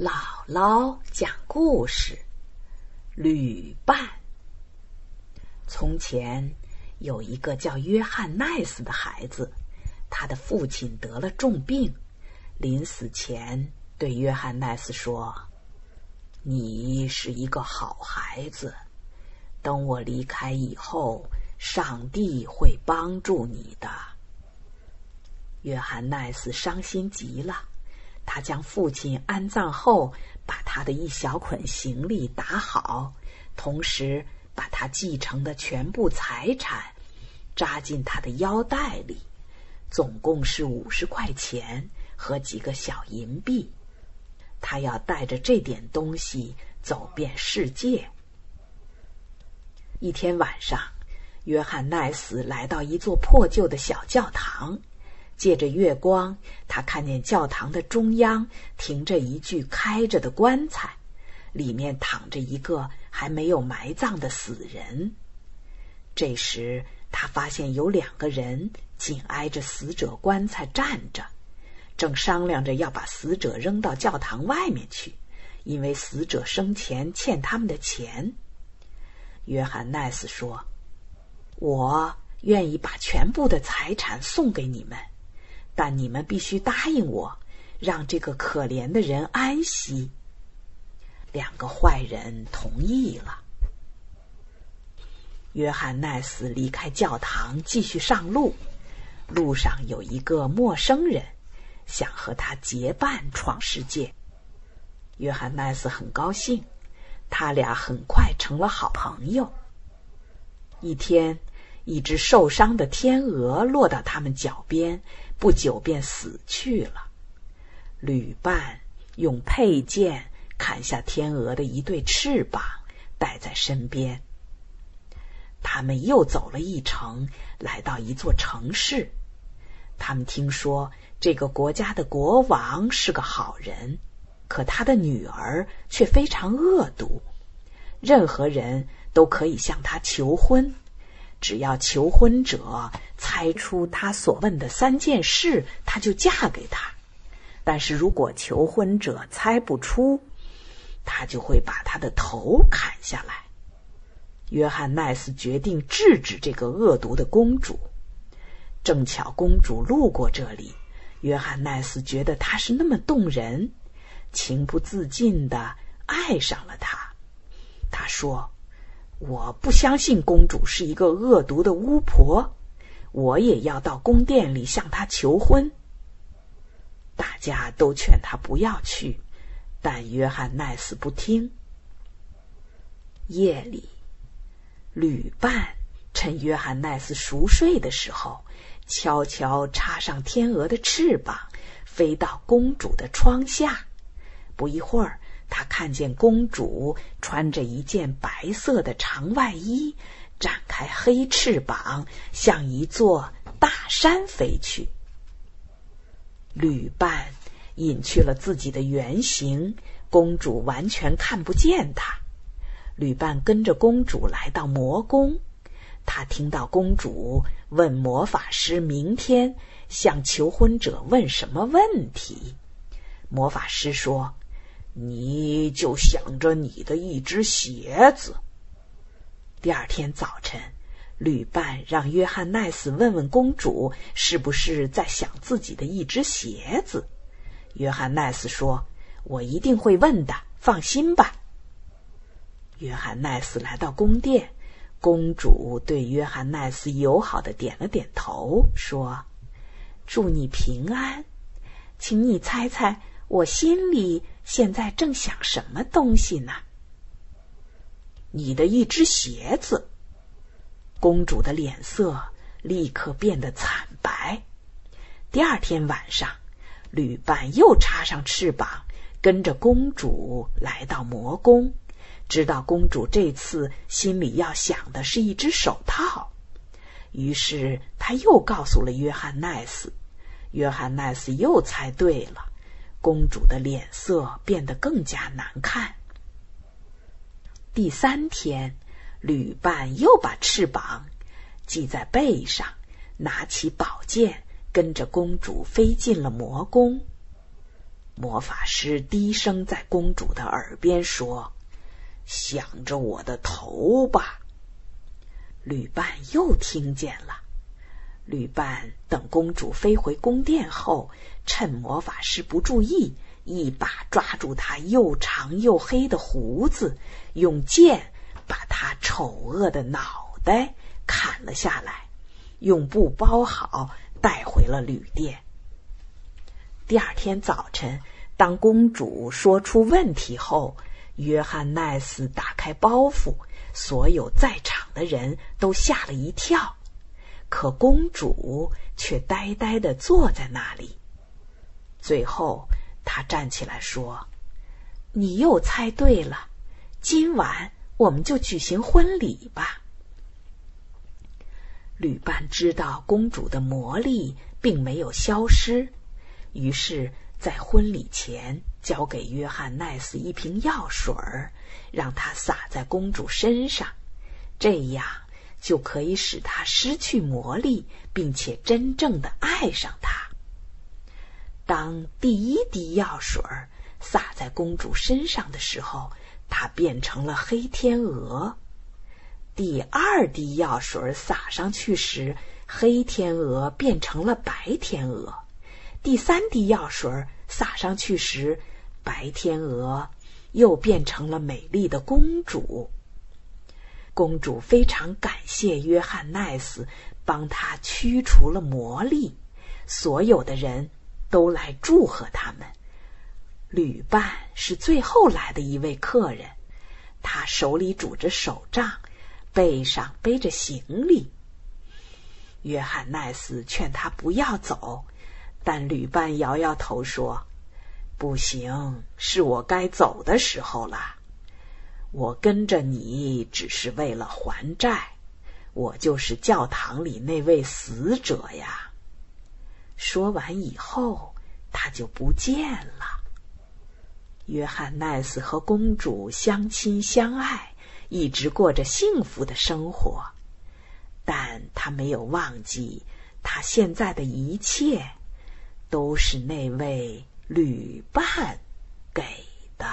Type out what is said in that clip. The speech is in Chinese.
姥姥讲故事：旅伴。从前有一个叫约翰奈斯的孩子，他的父亲得了重病，临死前对约翰奈斯说：“你是一个好孩子，等我离开以后，上帝会帮助你的。”约翰奈斯伤心极了。他将父亲安葬后，把他的一小捆行李打好，同时把他继承的全部财产扎进他的腰带里，总共是五十块钱和几个小银币。他要带着这点东西走遍世界。一天晚上，约翰奈斯来到一座破旧的小教堂。借着月光，他看见教堂的中央停着一具开着的棺材，里面躺着一个还没有埋葬的死人。这时，他发现有两个人紧挨着死者棺材站着，正商量着要把死者扔到教堂外面去，因为死者生前欠他们的钱。约翰奈斯说：“我愿意把全部的财产送给你们。”但你们必须答应我，让这个可怜的人安息。两个坏人同意了。约翰奈斯离开教堂，继续上路。路上有一个陌生人，想和他结伴闯世界。约翰奈斯很高兴，他俩很快成了好朋友。一天。一只受伤的天鹅落到他们脚边，不久便死去了。旅伴用佩剑砍下天鹅的一对翅膀，带在身边。他们又走了一程，来到一座城市。他们听说这个国家的国王是个好人，可他的女儿却非常恶毒，任何人都可以向他求婚。只要求婚者猜出他所问的三件事，他就嫁给他；但是如果求婚者猜不出，他就会把他的头砍下来。约翰奈斯决定制止这个恶毒的公主。正巧公主路过这里，约翰奈斯觉得她是那么动人，情不自禁的爱上了她。他说。我不相信公主是一个恶毒的巫婆，我也要到宫殿里向她求婚。大家都劝他不要去，但约翰奈斯不听。夜里，旅伴趁约翰奈斯熟睡的时候，悄悄插上天鹅的翅膀，飞到公主的窗下。不一会儿。他看见公主穿着一件白色的长外衣，展开黑翅膀，向一座大山飞去。旅伴隐去了自己的原形，公主完全看不见他。旅伴跟着公主来到魔宫，他听到公主问魔法师：“明天向求婚者问什么问题？”魔法师说。你就想着你的一只鞋子。第二天早晨，旅伴让约翰奈斯问问公主是不是在想自己的一只鞋子。约翰奈斯说：“我一定会问的，放心吧。”约翰奈斯来到宫殿，公主对约翰奈斯友好的点了点头，说：“祝你平安，请你猜猜我心里。”现在正想什么东西呢？你的一只鞋子。公主的脸色立刻变得惨白。第二天晚上，旅伴又插上翅膀，跟着公主来到魔宫。知道公主这次心里要想的是一只手套，于是他又告诉了约翰奈斯。约翰奈斯又猜对了。公主的脸色变得更加难看。第三天，旅伴又把翅膀系在背上，拿起宝剑，跟着公主飞进了魔宫。魔法师低声在公主的耳边说：“想着我的头吧。”旅伴又听见了。旅伴等公主飞回宫殿后，趁魔法师不注意，一把抓住她又长又黑的胡子，用剑把她丑恶的脑袋砍了下来，用布包好，带回了旅店。第二天早晨，当公主说出问题后，约翰奈斯打开包袱，所有在场的人都吓了一跳，可公主却呆呆的坐在那里。最后，她站起来说：“你又猜对了，今晚我们就举行婚礼吧。”旅伴知道公主的魔力并没有消失。于是，在婚礼前，交给约翰奈斯一瓶药水儿，让他洒在公主身上，这样就可以使她失去魔力，并且真正的爱上他。当第一滴药水洒在公主身上的时候，她变成了黑天鹅；第二滴药水洒上去时，黑天鹅变成了白天鹅。第三滴药水洒上去时，白天鹅又变成了美丽的公主。公主非常感谢约翰奈斯帮她驱除了魔力，所有的人都来祝贺他们。旅伴是最后来的一位客人，他手里拄着手杖，背上背着行李。约翰奈斯劝他不要走。但旅伴摇摇头说：“不行，是我该走的时候了。我跟着你只是为了还债，我就是教堂里那位死者呀。”说完以后，他就不见了。约翰奈斯和公主相亲相爱，一直过着幸福的生活，但他没有忘记他现在的一切。都是那位旅伴给的。